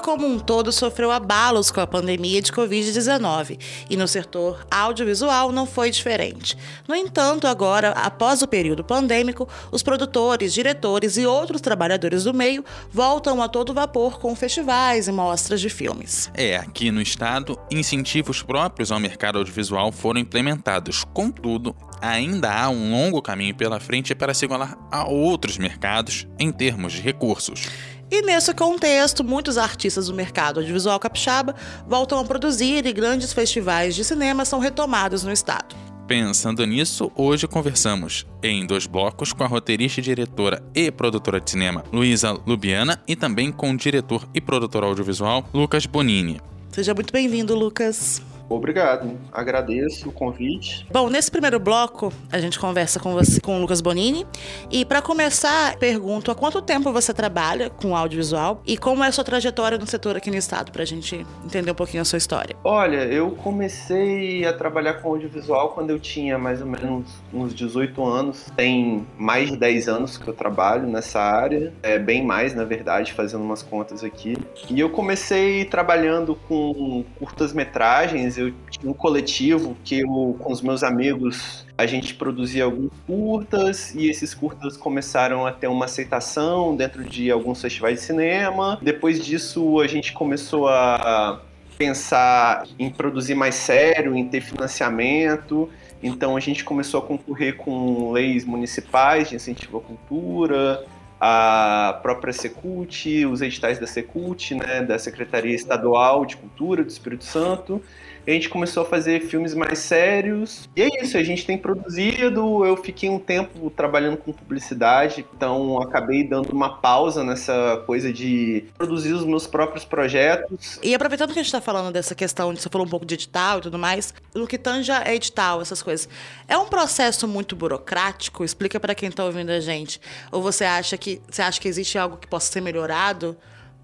Como um todo sofreu abalos com a pandemia de Covid-19 e no setor audiovisual não foi diferente. No entanto, agora, após o período pandêmico, os produtores, diretores e outros trabalhadores do meio voltam a todo vapor com festivais e mostras de filmes. É, aqui no estado, incentivos próprios ao mercado audiovisual foram implementados. Contudo, ainda há um longo caminho pela frente para se igualar a outros mercados em termos de recursos. E nesse contexto, muitos artistas do mercado audiovisual capixaba voltam a produzir e grandes festivais de cinema são retomados no estado. Pensando nisso, hoje conversamos em dois blocos com a roteirista, diretora e produtora de cinema Luísa Lubiana e também com o diretor e produtor audiovisual Lucas Bonini. Seja muito bem-vindo, Lucas. Obrigado, agradeço o convite. Bom, nesse primeiro bloco, a gente conversa com você, com o Lucas Bonini. E para começar, pergunto há quanto tempo você trabalha com audiovisual e como é a sua trajetória no setor aqui no estado, para a gente entender um pouquinho a sua história. Olha, eu comecei a trabalhar com audiovisual quando eu tinha mais ou menos uns 18 anos. Tem mais de 10 anos que eu trabalho nessa área, é bem mais, na verdade, fazendo umas contas aqui. E eu comecei trabalhando com curtas-metragens eu tinha um coletivo que eu, com os meus amigos, a gente produzia alguns curtas e esses curtas começaram a ter uma aceitação dentro de alguns festivais de cinema. Depois disso, a gente começou a pensar em produzir mais sério, em ter financiamento. Então a gente começou a concorrer com leis municipais de incentivo à cultura, a própria Secult, os editais da Secult, né, da Secretaria Estadual de Cultura do Espírito Santo a gente começou a fazer filmes mais sérios. E é isso, a gente tem produzido. Eu fiquei um tempo trabalhando com publicidade, então acabei dando uma pausa nessa coisa de produzir os meus próprios projetos. E aproveitando que a gente está falando dessa questão, de você falou um pouco de edital e tudo mais, no que tanja é edital, essas coisas. É um processo muito burocrático? Explica para quem está ouvindo a gente. Ou você acha que você acha que existe algo que possa ser melhorado?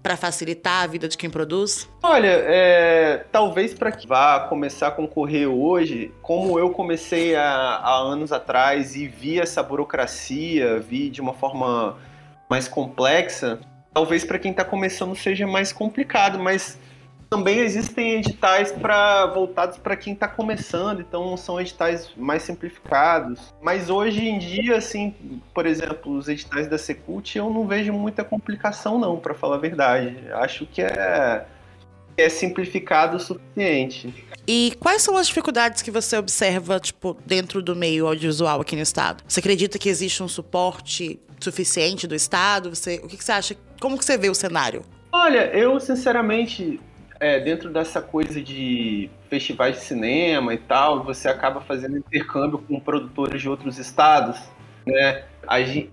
Para facilitar a vida de quem produz? Olha, é, talvez para que vá começar a concorrer hoje, como eu comecei há, anos atrás e vi essa burocracia, vi de uma forma mais complexa, talvez para quem está começando seja mais complicado, mas também existem editais para voltados para quem está começando, então são editais mais simplificados. Mas hoje em dia, assim, por exemplo, os editais da Secult, eu não vejo muita complicação não, para falar a verdade. Acho que é é simplificado o suficiente. E quais são as dificuldades que você observa, tipo, dentro do meio audiovisual aqui no estado? Você acredita que existe um suporte suficiente do estado? Você, o que, que você acha? Como que você vê o cenário? Olha, eu sinceramente é, dentro dessa coisa de festivais de cinema e tal, você acaba fazendo intercâmbio com produtores de outros estados, né?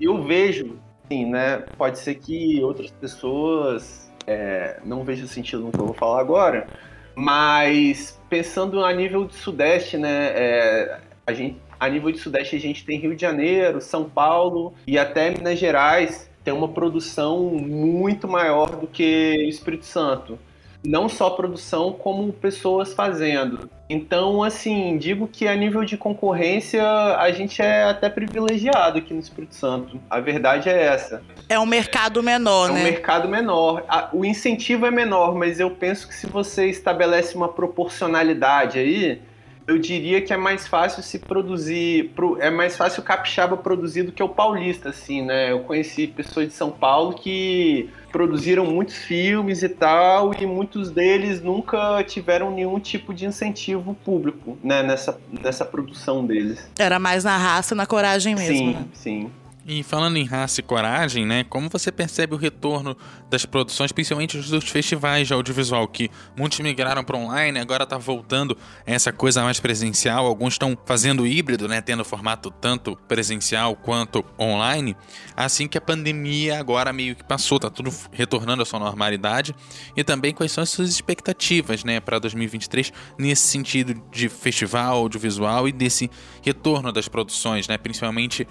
Eu vejo, né? Pode ser que outras pessoas é, não vejam sentido no que eu vou falar agora, mas pensando a nível de Sudeste, né? É, a gente, a nível de Sudeste a gente tem Rio de Janeiro, São Paulo e até Minas Gerais tem uma produção muito maior do que Espírito Santo não só produção, como pessoas fazendo. Então, assim, digo que a nível de concorrência, a gente é até privilegiado aqui no Espírito Santo. A verdade é essa. É um mercado menor, é né? É um mercado menor. O incentivo é menor, mas eu penso que se você estabelece uma proporcionalidade aí, eu diria que é mais fácil se produzir, é mais fácil o capixaba produzir do que o paulista, assim, né? Eu conheci pessoas de São Paulo que produziram muitos filmes e tal, e muitos deles nunca tiveram nenhum tipo de incentivo público, né, nessa, nessa produção deles. Era mais na raça, na coragem mesmo. Sim, né? sim. E falando em raça e coragem, né? Como você percebe o retorno das produções, principalmente dos festivais de audiovisual, que muitos migraram para online, agora tá voltando essa coisa mais presencial. Alguns estão fazendo híbrido, né? Tendo formato tanto presencial quanto online. Assim que a pandemia agora meio que passou, tá tudo retornando à sua normalidade. E também quais são as suas expectativas, né? Para 2023, nesse sentido de festival audiovisual e desse retorno das produções, né? Principalmente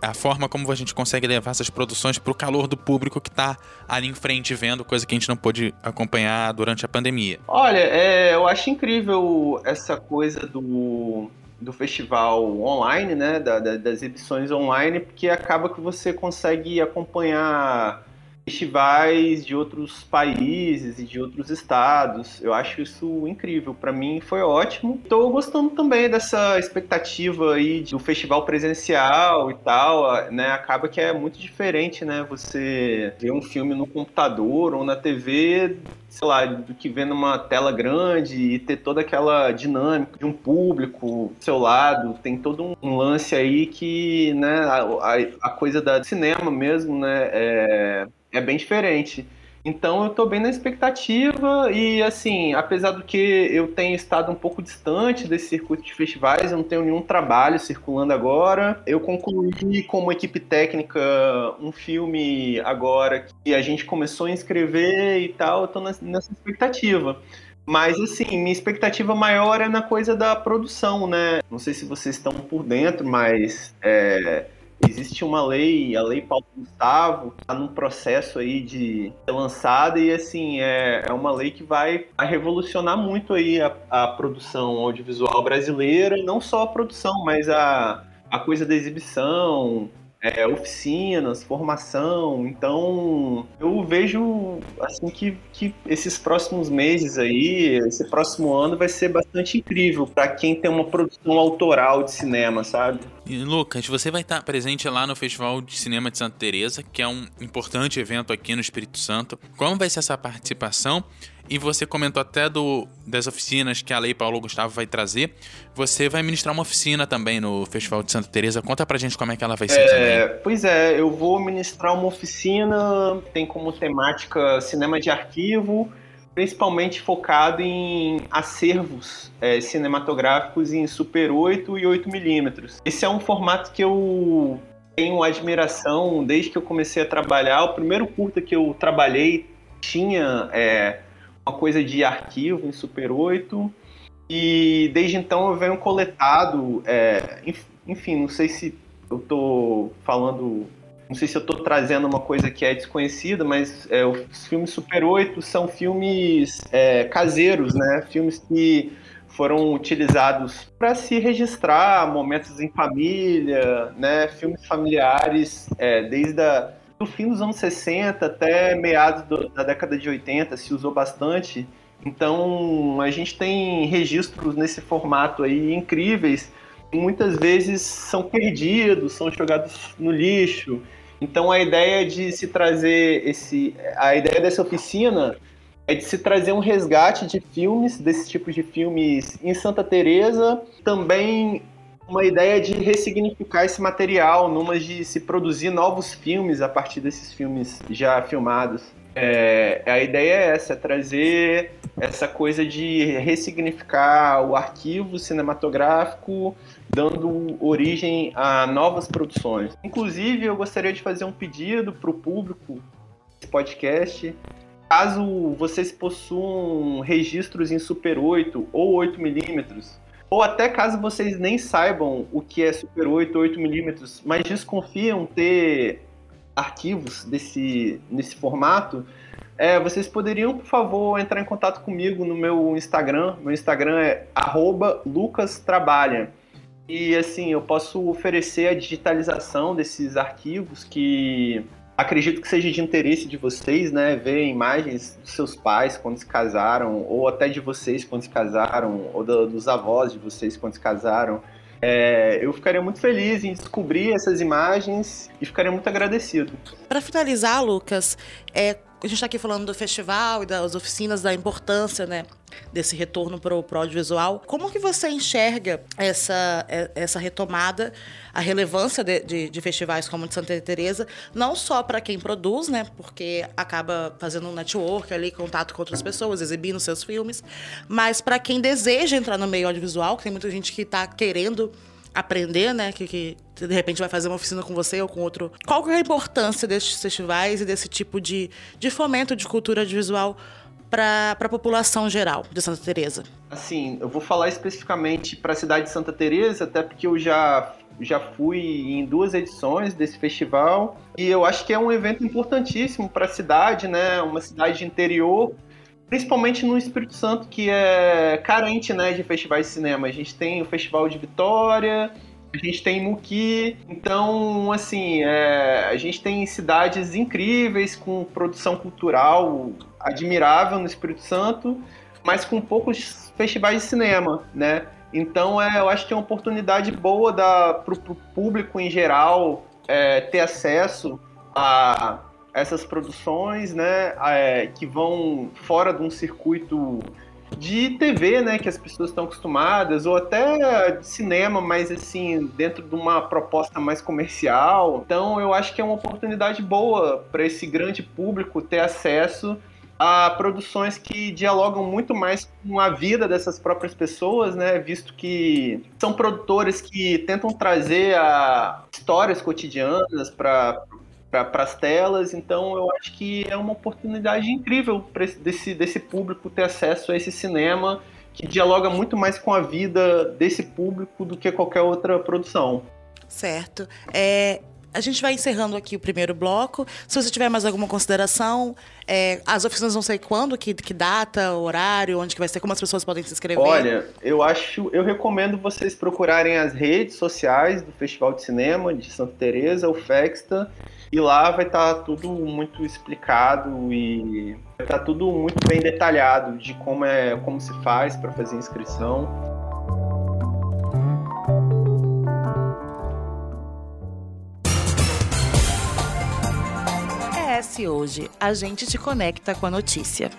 a forma como a gente consegue levar essas produções para o calor do público que está ali em frente vendo, coisa que a gente não pôde acompanhar durante a pandemia? Olha, é, eu acho incrível essa coisa do, do festival online, né, da, da, das exibições online, porque acaba que você consegue acompanhar festivais de outros países e de outros estados. Eu acho isso incrível. Para mim foi ótimo. Estou gostando também dessa expectativa aí do festival presencial e tal, né? Acaba que é muito diferente, né? Você ver um filme no computador ou na TV, sei lá, do que ver numa tela grande e ter toda aquela dinâmica de um público do seu lado. Tem todo um lance aí que, né, a, a coisa da cinema mesmo, né, é, é bem diferente. Então eu tô bem na expectativa e assim, apesar do que eu tenho estado um pouco distante desse circuito de festivais, eu não tenho nenhum trabalho circulando agora. Eu concluí como equipe técnica um filme agora que a gente começou a inscrever e tal, eu tô nessa expectativa. Mas assim, minha expectativa maior é na coisa da produção, né? Não sei se vocês estão por dentro, mas é, existe uma lei, a Lei Paulo Gustavo, está num processo aí de ser lançada e assim é, é uma lei que vai, revolucionar muito aí a, a produção audiovisual brasileira, não só a produção, mas a, a coisa da exibição, é, oficinas, formação. Então, eu vejo assim que, que esses próximos meses aí, esse próximo ano vai ser bastante incrível para quem tem uma produção autoral de cinema, sabe? E, Lucas, você vai estar presente lá no Festival de Cinema de Santa Teresa, que é um importante evento aqui no Espírito Santo. Como vai ser essa participação? E você comentou até do, das oficinas que a Lei Paulo Gustavo vai trazer. Você vai ministrar uma oficina também no Festival de Santa Teresa. Conta pra gente como é que ela vai ser é, também. Pois é, eu vou ministrar uma oficina, tem como temática cinema de arquivo, principalmente focado em acervos é, cinematográficos em Super 8 e 8mm. Esse é um formato que eu tenho admiração desde que eu comecei a trabalhar. O primeiro curta que eu trabalhei tinha é, uma coisa de arquivo em Super 8. E desde então eu venho coletado, é, enfim, não sei se eu estou falando, não sei se eu estou trazendo uma coisa que é desconhecida, mas é, os filmes Super 8 são filmes é, caseiros, né? Filmes que foram utilizados para se registrar momentos em família, né? Filmes familiares, é, desde a do fim dos anos 60 até meados do, da década de 80 se usou bastante. Então a gente tem registros nesse formato aí incríveis. Muitas vezes são perdidos, são jogados no lixo. Então a ideia de se trazer esse, a ideia dessa oficina é de se trazer um resgate de filmes, desse tipo de filmes em Santa Teresa, também uma ideia de ressignificar esse material, numa de se produzir novos filmes a partir desses filmes já filmados. É, a ideia é essa, é trazer essa coisa de ressignificar o arquivo cinematográfico, dando origem a novas produções. Inclusive, eu gostaria de fazer um pedido para o público desse podcast. Caso vocês possuam registros em Super 8 ou 8 milímetros ou até caso vocês nem saibam o que é Super 8 ou 8mm, mas desconfiam ter arquivos desse, nesse formato, é, vocês poderiam, por favor, entrar em contato comigo no meu Instagram. Meu Instagram é lucastrabalha. E assim, eu posso oferecer a digitalização desses arquivos que acredito que seja de interesse de vocês, né, ver imagens dos seus pais quando se casaram, ou até de vocês quando se casaram, ou do, dos avós de vocês quando se casaram. É, eu ficaria muito feliz em descobrir essas imagens e ficaria muito agradecido. Para finalizar, Lucas, é, a gente está aqui falando do festival e das oficinas, da importância, né, desse retorno para o audiovisual. Como que você enxerga essa, é, essa retomada, a relevância de, de, de festivais como o de Santa Teresa, não só para quem produz, né, porque acaba fazendo um network ali, contato com outras pessoas, exibindo seus filmes, mas para quem deseja entrar no meio audiovisual, que tem muita gente que está querendo aprender, né? Que, que, de repente vai fazer uma oficina com você ou com outro. Qual que é a importância desses festivais e desse tipo de, de fomento de cultura audiovisual para a população geral de Santa Teresa? Assim, eu vou falar especificamente para a cidade de Santa Teresa, até porque eu já já fui em duas edições desse festival e eu acho que é um evento importantíssimo para a cidade, né? Uma cidade interior, principalmente no Espírito Santo que é carente, né, de festivais de cinema. A gente tem o Festival de Vitória, a gente tem Muki, então, assim, é, a gente tem cidades incríveis com produção cultural admirável no Espírito Santo, mas com poucos festivais de cinema, né? Então, é, eu acho que é uma oportunidade boa para o público em geral é, ter acesso a essas produções, né, é, que vão fora de um circuito de TV, né, que as pessoas estão acostumadas, ou até de cinema, mas assim, dentro de uma proposta mais comercial. Então, eu acho que é uma oportunidade boa para esse grande público ter acesso a produções que dialogam muito mais com a vida dessas próprias pessoas, né? Visto que são produtores que tentam trazer a histórias cotidianas para para as telas, então eu acho que é uma oportunidade incrível para desse, desse público ter acesso a esse cinema que dialoga muito mais com a vida desse público do que qualquer outra produção. Certo. É, a gente vai encerrando aqui o primeiro bloco. Se você tiver mais alguma consideração, é, as oficinas não sei quando, que, que data, horário, onde que vai ser, como as pessoas podem se inscrever. Olha, eu acho, eu recomendo vocês procurarem as redes sociais do Festival de Cinema de Santa Teresa, o Fexta, e lá vai estar tá tudo muito explicado e vai estar tá tudo muito bem detalhado de como é, como se faz para fazer inscrição. acontece hoje. A gente te conecta com a notícia.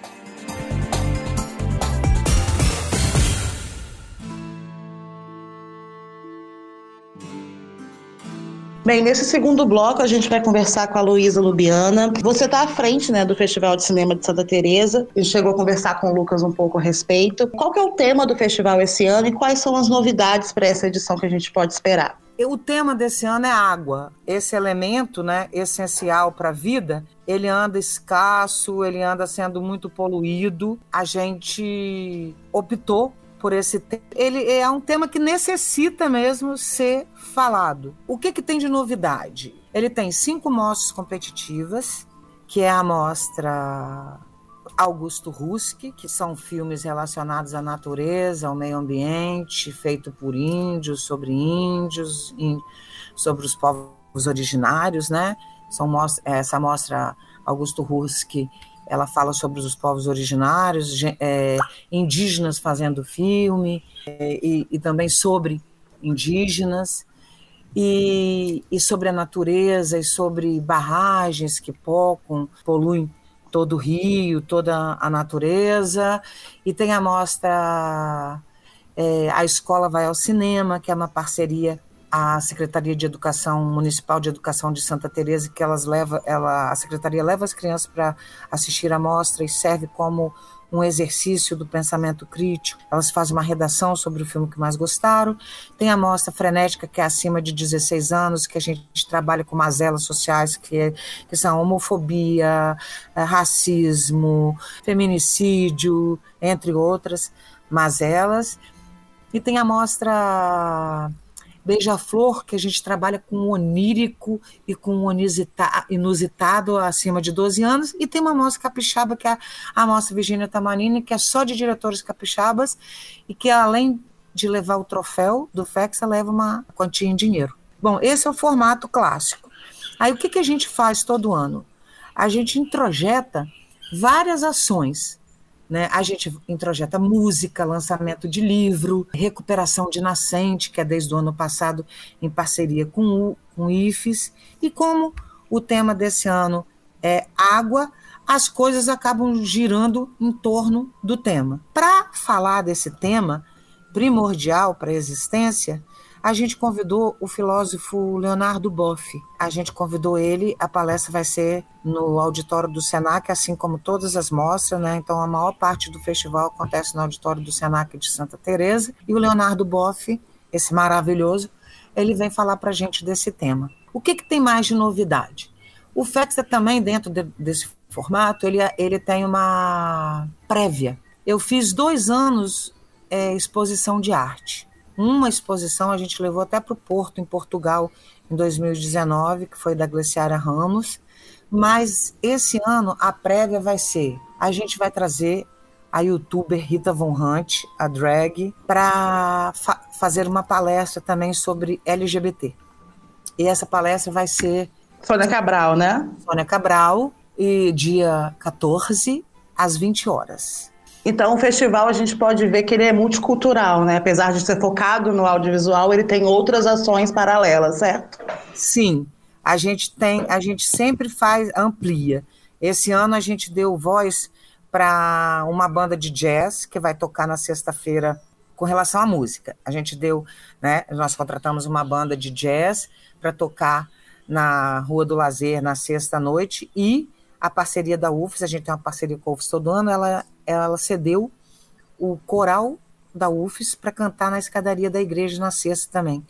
Bem, nesse segundo bloco a gente vai conversar com a Luísa Lubiana. Você está à frente né, do Festival de Cinema de Santa Teresa e chegou a conversar com o Lucas um pouco a respeito. Qual que é o tema do festival esse ano e quais são as novidades para essa edição que a gente pode esperar? O tema desse ano é água. Esse elemento, né, essencial para a vida, ele anda escasso, ele anda sendo muito poluído. A gente optou por esse tema. Ele é um tema que necessita mesmo ser falado. O que, que tem de novidade? Ele tem cinco mostras competitivas, que é a mostra Augusto Ruski, que são filmes relacionados à natureza, ao meio ambiente, feito por índios, sobre índios, sobre os povos originários, né? São, essa mostra Augusto Ruski, ela fala sobre os povos originários, é, indígenas fazendo filme, é, e, e, também sobre indígenas, e, e sobre a natureza, e sobre barragens que pocam, poluem todo o rio, toda a natureza, e tem a mostra é, A Escola Vai ao Cinema, que é uma parceria a Secretaria de Educação Municipal de Educação de Santa Teresa, que elas leva, ela, a secretaria leva as crianças para assistir a mostra e serve como um exercício do pensamento crítico. Elas fazem uma redação sobre o filme que mais gostaram. Tem a mostra frenética, que é acima de 16 anos, que a gente trabalha com mazelas sociais, que, é, que são homofobia, é, racismo, feminicídio, entre outras mazelas. E tem a mostra Beija-Flor, que a gente trabalha com onírico e com inusitado acima de 12 anos, e tem uma mostra capixaba, que é a mostra Virginia Tamanini, que é só de diretores capixabas, e que além de levar o troféu do FEXA, leva uma quantia em dinheiro. Bom, esse é o formato clássico. Aí o que, que a gente faz todo ano? A gente introjeta várias ações né? A gente introjeta música, lançamento de livro, recuperação de nascente, que é desde o ano passado em parceria com o, com o IFES. E como o tema desse ano é água, as coisas acabam girando em torno do tema. Para falar desse tema primordial para a existência, a gente convidou o filósofo Leonardo Boff. A gente convidou ele, a palestra vai ser no auditório do Senac, assim como todas as mostras, né? Então a maior parte do festival acontece no auditório do Senac de Santa Teresa, e o Leonardo Boff, esse maravilhoso, ele vem falar para a gente desse tema. O que, que tem mais de novidade? O FEXA também, dentro de, desse formato, ele, ele tem uma prévia. Eu fiz dois anos é, exposição de arte. Uma exposição a gente levou até para o Porto, em Portugal, em 2019, que foi da Gleciara Ramos. Mas esse ano a prévia vai ser: a gente vai trazer a youtuber Rita Von Hunt, a drag, para fa fazer uma palestra também sobre LGBT. E essa palestra vai ser. Sônia Cabral, né? Sônia Cabral, e dia 14, às 20 horas. Então, o festival a gente pode ver que ele é multicultural, né? Apesar de ser focado no audiovisual, ele tem outras ações paralelas, certo? Sim, a gente tem, a gente sempre faz, amplia. Esse ano a gente deu voz para uma banda de jazz que vai tocar na sexta-feira com relação à música. A gente deu, né? Nós contratamos uma banda de jazz para tocar na Rua do Lazer na sexta noite e a parceria da UFES, a gente tem uma parceria com a UFES todo ano, ela, ela cedeu o coral da UFES para cantar na escadaria da igreja na sexta também.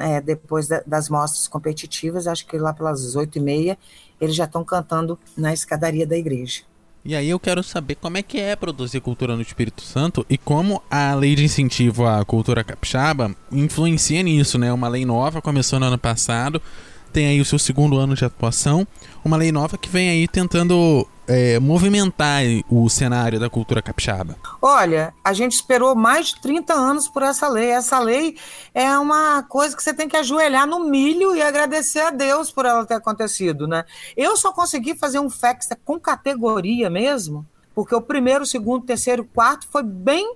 É, depois da, das mostras competitivas, acho que lá pelas oito e meia, eles já estão cantando na escadaria da igreja. E aí eu quero saber como é que é produzir cultura no Espírito Santo e como a lei de incentivo à cultura capixaba influencia nisso, né? Uma lei nova começou no ano passado, tem aí o seu segundo ano de atuação, uma lei nova que vem aí tentando é, movimentar o cenário da cultura capixaba? Olha, a gente esperou mais de 30 anos por essa lei. Essa lei é uma coisa que você tem que ajoelhar no milho e agradecer a Deus por ela ter acontecido, né? Eu só consegui fazer um FEX com categoria mesmo, porque o primeiro, o segundo, o terceiro, o quarto foi bem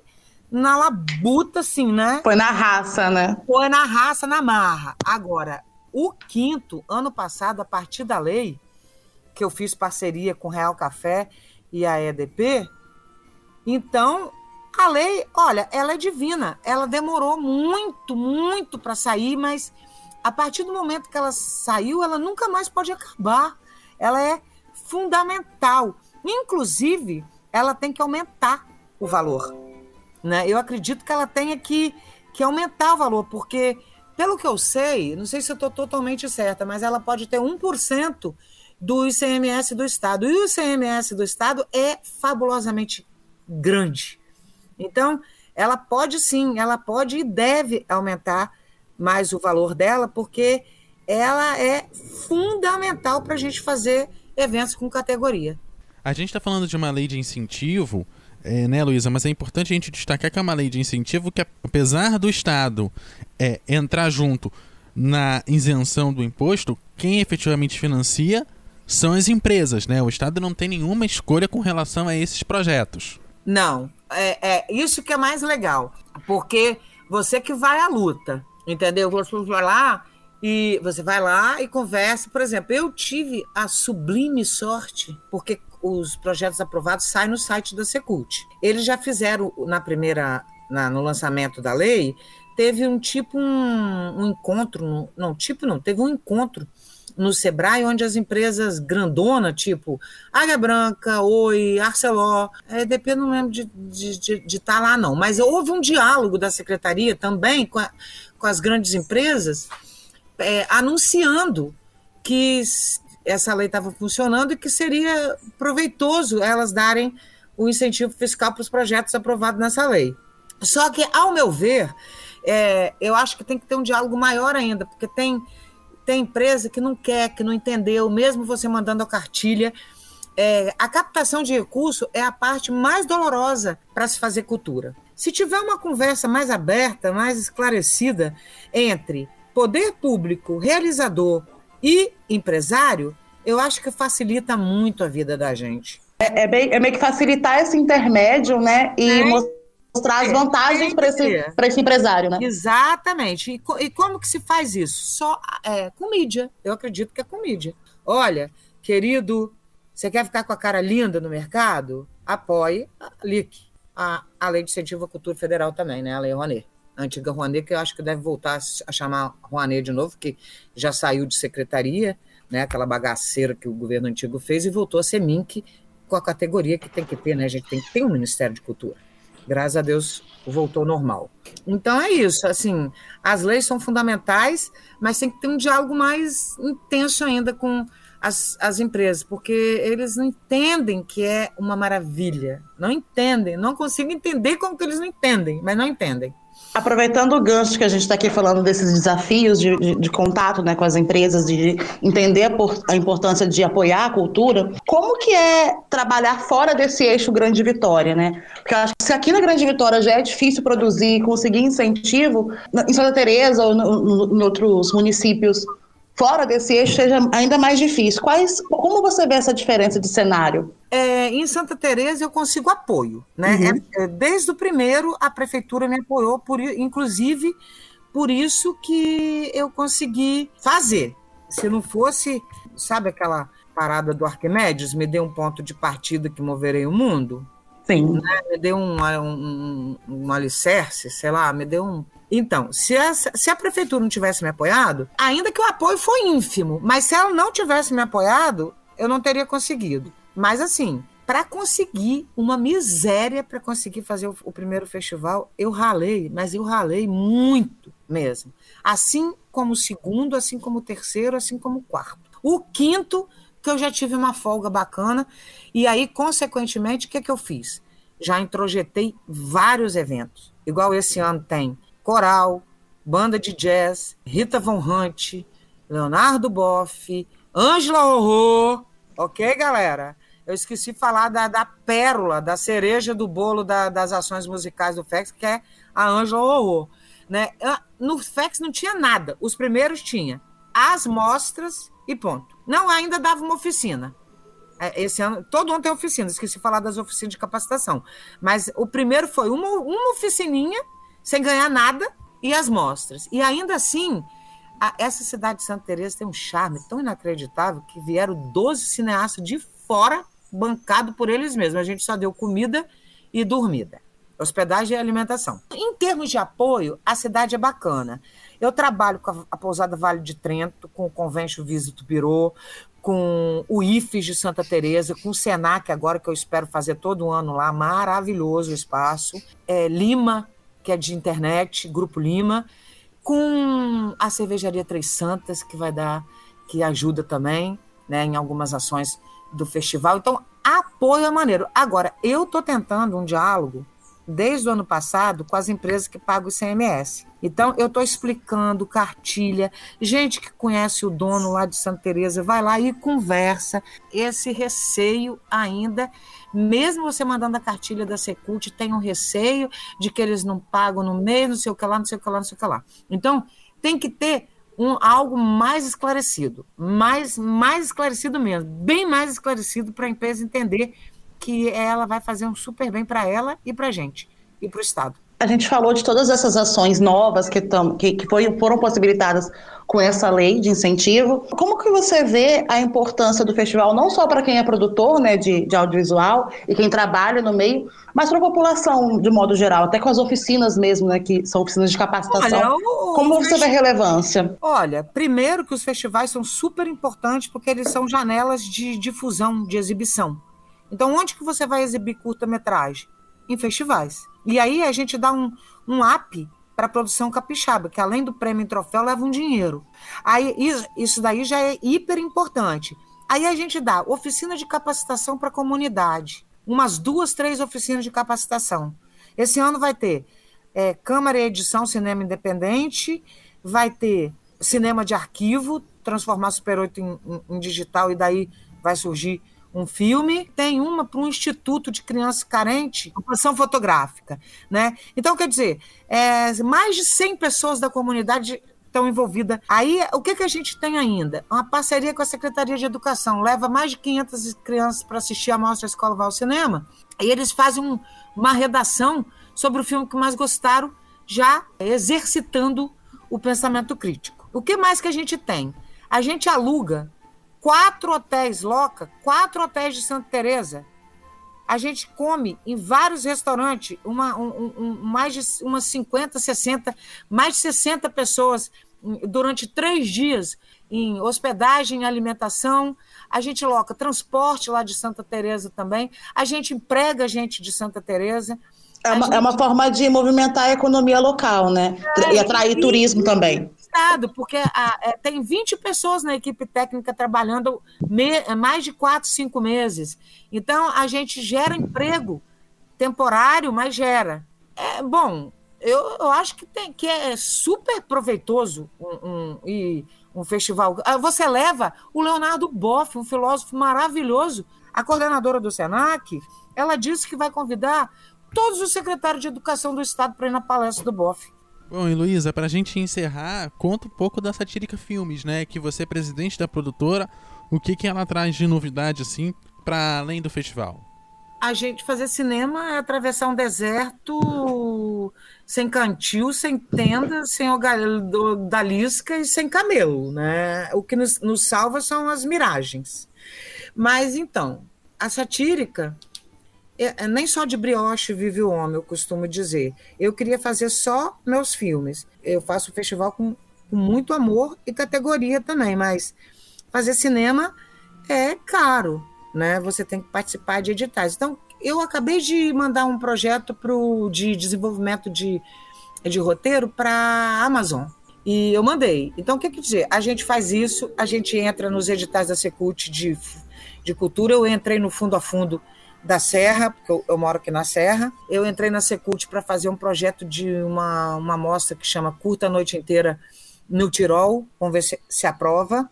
na labuta, assim, né? Foi na raça, né? Foi na raça, na marra. Agora, o quinto, ano passado, a partir da lei, que eu fiz parceria com Real Café e a EDP, então a lei, olha, ela é divina. Ela demorou muito, muito para sair, mas a partir do momento que ela saiu, ela nunca mais pode acabar. Ela é fundamental. Inclusive, ela tem que aumentar o valor. Né? Eu acredito que ela tenha que, que aumentar o valor, porque pelo que eu sei, não sei se eu estou totalmente certa, mas ela pode ter 1% do ICMS do Estado. E o ICMS do Estado é fabulosamente grande. Então, ela pode sim, ela pode e deve aumentar mais o valor dela, porque ela é fundamental para a gente fazer eventos com categoria. A gente está falando de uma lei de incentivo é, né, Luísa? Mas é importante a gente destacar que é uma lei de incentivo que, apesar do Estado é, entrar junto na isenção do imposto, quem efetivamente financia são as empresas, né? O Estado não tem nenhuma escolha com relação a esses projetos. Não, é, é isso que é mais legal, porque você que vai à luta, entendeu? Você vai lá e você vai lá e conversa. Por exemplo, eu tive a sublime sorte, porque os projetos aprovados saem no site da Secult. Eles já fizeram na primeira, na, no lançamento da lei, teve um tipo um, um encontro, não tipo não, teve um encontro no Sebrae, onde as empresas grandona, tipo Águia Branca, Oi, Arcelor, é, EDP não lembro de estar tá lá, não, mas houve um diálogo da secretaria também com, a, com as grandes empresas, é, anunciando que essa lei estava funcionando e que seria proveitoso elas darem o incentivo fiscal para os projetos aprovados nessa lei. Só que, ao meu ver, é, eu acho que tem que ter um diálogo maior ainda, porque tem, tem empresa que não quer, que não entendeu, mesmo você mandando a cartilha. É, a captação de recurso é a parte mais dolorosa para se fazer cultura. Se tiver uma conversa mais aberta, mais esclarecida entre poder público, realizador e empresário, eu acho que facilita muito a vida da gente. É, é, bem, é meio que facilitar esse intermédio, né? E é. mostrar as vantagens para esse, esse empresário, né? Exatamente. E, e, como que se faz isso? Só é, com mídia. Eu acredito que é com mídia. Olha, querido, você quer ficar com a cara linda no mercado? Apoie a LIC, a, a Lei de Incentivo à Cultura Federal também, né? A Lei Rouanet antiga Rouanet, que eu acho que deve voltar a chamar Rouanet de novo, que já saiu de secretaria, né, aquela bagaceira que o governo antigo fez, e voltou a ser MINC com a categoria que tem que ter, né? A gente tem que ter um Ministério de Cultura. Graças a Deus voltou normal. Então é isso, assim, as leis são fundamentais, mas tem que ter um diálogo mais intenso ainda com as, as empresas, porque eles não entendem que é uma maravilha. Não entendem, não consigo entender como que eles não entendem, mas não entendem. Aproveitando o gancho que a gente está aqui falando desses desafios de, de, de, contato né, com as empresas, de entender a, por, a, importância de apoiar a cultura, como que é trabalhar fora desse eixo Grande Vitória, né? Porque eu acho que se aqui na Grande Vitória já é difícil produzir, conseguir incentivo, em Santa Teresa ou em outros municípios fora desse eixo seja ainda mais difícil. Quais, como você vê essa diferença de cenário? É, em Santa Teresa eu consigo apoio, né? Uhum. É, é, desde o primeiro a prefeitura me apoiou, por, inclusive por isso que eu consegui fazer. Se não fosse, sabe aquela parada do Arquimedes, me deu um ponto de partida que moverei o mundo? Sim. Né? Me deu um, um, um, um alicerce, sei lá, me deu um então, se a, se a prefeitura não tivesse me apoiado, ainda que o apoio foi ínfimo, mas se ela não tivesse me apoiado, eu não teria conseguido. Mas assim, para conseguir uma miséria para conseguir fazer o, o, primeiro festival, eu ralei, mas eu ralei muito mesmo. Assim como o segundo, assim como o terceiro, assim como o quarto. O quinto, que eu já tive uma folga bacana, e aí, consequentemente, o que, que eu fiz? Já introjetei vários eventos. Igual esse ano tem coral, banda de jazz, Rita Von Hunt, Leonardo Boff, Ângela Horror, ok, galera? Eu esqueci de falar da, da pérola, da cereja do bolo da, das ações musicais do FEX, que é a Ângela Horror. Né? No FEX não tinha nada. Os primeiros tinha as mostras e ponto. Não, ainda dava uma oficina. É, esse ano, todo ano tem oficina, esqueci de falar das oficinas de capacitação. Mas o primeiro foi uma, uma oficininha sem ganhar nada, e as mostras. E ainda assim, a, essa cidade de Santa Teresa tem um charme tão inacreditável que vieram 12 cineastas de fora, bancado por eles mesmos. A gente só deu comida e dormida. Hospedagem e alimentação. Em termos de apoio, a cidade é bacana. Eu trabalho com a, Pousada Vale de Trento, com o Convention Visito Birô, com o IFES de Santa Teresa, com o Senac agora, que eu espero fazer todo ano lá, maravilhoso o espaço. É, Lima, que é de internet, Grupo Lima, com a cervejaria Três Santas, que vai dar, que ajuda também, né, em algumas ações do festival. Então, apoio é maneiro. Agora, eu estou tentando um diálogo desde o ano passado com as empresas que pagam o ICMS. Então, eu estou explicando cartilha. Gente que conhece o dono lá de Santa Teresa, vai lá e conversa. Esse receio ainda, mesmo você mandando a cartilha da Secult, tem um receio de que eles não pagam no mês, não sei o que lá, não sei o que lá, não sei o que lá. Então, tem que ter um, algo mais esclarecido, mais, mais esclarecido mesmo, bem mais esclarecido para a empresa entender que ela vai fazer um super bem para ela e para a gente e para o Estado. A gente falou de todas essas ações novas que, tam, que, que foi, foram possibilitadas com essa lei de incentivo. Como que você vê a importância do festival, não só para quem é produtor né, de, de audiovisual e quem trabalha no meio, mas para a população de modo geral, até com as oficinas mesmo, né, que são oficinas de capacitação. Olha, o, Como o você vê a relevância? Olha, primeiro que os festivais são super importantes porque eles são janelas de difusão, de exibição. Então, onde que você vai exibir curta-metragem? Em festivais. E aí a gente dá um, um up para a produção capixaba, que além do prêmio em troféu, leva um dinheiro. Aí isso daí já é hiper importante. Aí a gente dá oficina de capacitação para a comunidade. Umas duas, três oficinas de capacitação. Esse ano vai ter é, Câmara e Edição Cinema Independente, vai ter cinema de arquivo, transformar Super 8 em, em, em digital e daí vai surgir um filme, tem uma para um instituto de criança carente, composição fotográfica, né? Então, quer dizer, é, mais de 100 pessoas da comunidade estão envolvidas. Aí, o que, que a gente tem ainda? Uma parceria com a Secretaria de Educação. Leva mais de 500 crianças para assistir a Mostra Escola Vai ao Cinema. E eles fazem um, uma redação sobre o filme que mais gostaram, já exercitando o pensamento crítico. O que mais que a gente tem? A gente aluga quatro hotéis Loca, quatro hotéis de Santa Teresa. A gente come em vários restaurantes, uma, um, um, mais de umas 50, 60, mais de 60 pessoas durante três dias em hospedagem, alimentação. A gente loca transporte lá de Santa Teresa também. A gente emprega gente de Santa Teresa. É uma, gente... é uma forma de movimentar a economia local, né? É, e atrair e, turismo também. Estado, porque a, é, tem 20 pessoas na equipe técnica trabalhando me, mais de 4, 5 meses. Então, a gente gera emprego temporário, mas gera. É, bom, eu, eu acho que, tem, que é super proveitoso um, um, e um festival. Ah, você leva o Leonardo Boff, um filósofo maravilhoso, a coordenadora do SENAC, ela disse que vai convidar todos os secretários de educação do Estado para ir na palestra do Boff. Bom, e Luísa, para a gente encerrar, conta um pouco da Satírica Filmes, né? Que você é presidente da produtora, o que, que ela traz de novidade, assim, para além do festival? A gente fazer cinema é atravessar um deserto sem cantil, sem tenda, sem odalisca e sem camelo, né? O que nos, nos salva são as miragens. Mas então, a satírica é, é, nem só de brioche vive o homem, eu costumo dizer. Eu queria fazer só meus filmes. Eu faço o festival com, com muito amor e categoria também, mas fazer cinema é caro, né? Você tem que participar de editais. Então, eu acabei de mandar um projeto pro, de desenvolvimento de, de roteiro para a Amazon. E eu mandei. Então, o que quer dizer? A gente faz isso, a gente entra nos editais da Secult de, de cultura. Eu entrei no fundo a fundo da Serra, porque eu, eu, moro aqui na Serra. Eu entrei na Secult para fazer um projeto de uma, uma mostra que chama Curta a Noite Inteira no Tirol, vamos ver se, se aprova.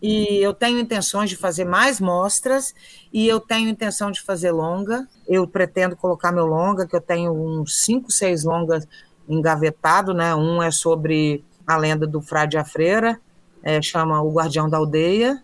E eu tenho intenções de fazer mais mostras e eu tenho intenção de fazer longa. Eu pretendo colocar meu longa, que eu tenho uns cinco, seis longas engavetado, né? Um é sobre a lenda do Frade Afreira, é, chama O Guardião da Aldeia,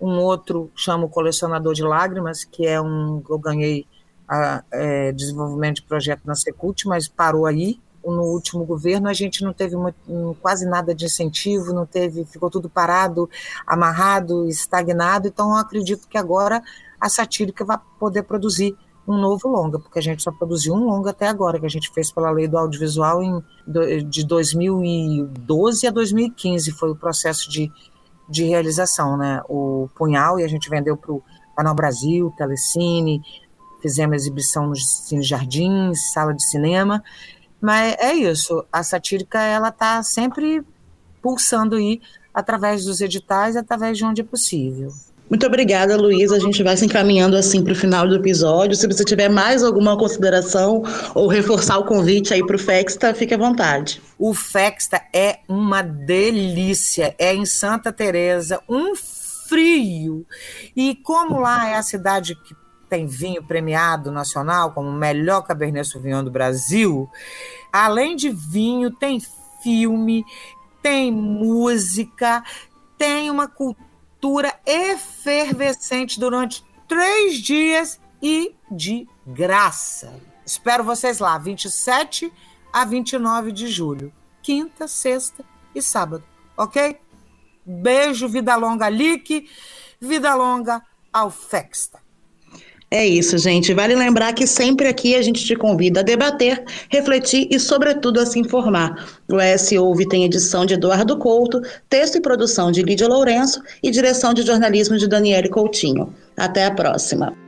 um outro chama o Colecionador de Lágrimas, que é um eu ganhei a, é, desenvolvimento de projeto na Secult, mas parou aí. No último governo a gente não teve muito, quase nada de incentivo, não teve, ficou tudo parado, amarrado, estagnado. Então acredito que agora a satírica vai poder produzir um novo longa, porque a gente só produziu um longa até agora, que a gente fez pela lei do audiovisual em, de 2012 a 2015, foi o processo de de realização, né? O Punhal, e a gente vendeu para o Canal Brasil, Telecine, fizemos exibição nos Cine Jardins, sala de cinema, mas é isso, a satírica, ela está sempre pulsando aí através dos editais, através de onde é possível. Muito obrigada, Luísa. A gente vai se encaminhando assim para o final do episódio. Se você tiver mais alguma consideração ou reforçar o convite aí para o Fexta, fique à vontade. O Fexta é uma delícia. É em Santa Teresa, um frio. E como lá é a cidade que tem vinho premiado nacional como o melhor Cabernet Sauvignon do Brasil, além de vinho, tem filme, tem música, tem uma cultura cultura efervescente durante três dias e de graça. Espero vocês lá, 27 a 29 de julho, quinta, sexta e sábado, ok? Beijo, vida longa, Lique, vida longa ao Fexta. É isso, gente. Vale lembrar que sempre aqui a gente te convida a debater, refletir e, sobretudo, a se informar. O ES Ouve tem edição de Eduardo Couto, texto e produção de Lídia Lourenço e direção de jornalismo de Daniele Coutinho. Até a próxima.